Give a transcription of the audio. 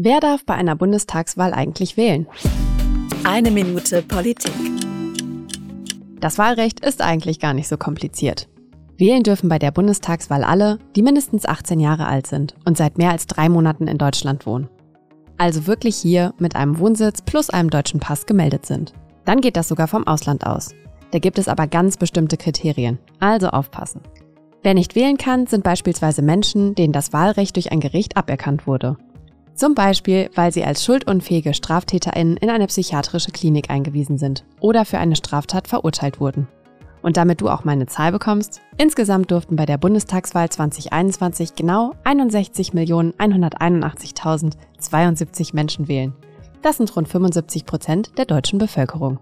Wer darf bei einer Bundestagswahl eigentlich wählen? Eine Minute Politik. Das Wahlrecht ist eigentlich gar nicht so kompliziert. Wählen dürfen bei der Bundestagswahl alle, die mindestens 18 Jahre alt sind und seit mehr als drei Monaten in Deutschland wohnen. Also wirklich hier mit einem Wohnsitz plus einem deutschen Pass gemeldet sind. Dann geht das sogar vom Ausland aus. Da gibt es aber ganz bestimmte Kriterien, also aufpassen. Wer nicht wählen kann, sind beispielsweise Menschen, denen das Wahlrecht durch ein Gericht aberkannt wurde zum Beispiel, weil sie als schuldunfähige StraftäterInnen in eine psychiatrische Klinik eingewiesen sind oder für eine Straftat verurteilt wurden. Und damit du auch meine Zahl bekommst, insgesamt durften bei der Bundestagswahl 2021 genau 61.181.072 Menschen wählen. Das sind rund 75 Prozent der deutschen Bevölkerung.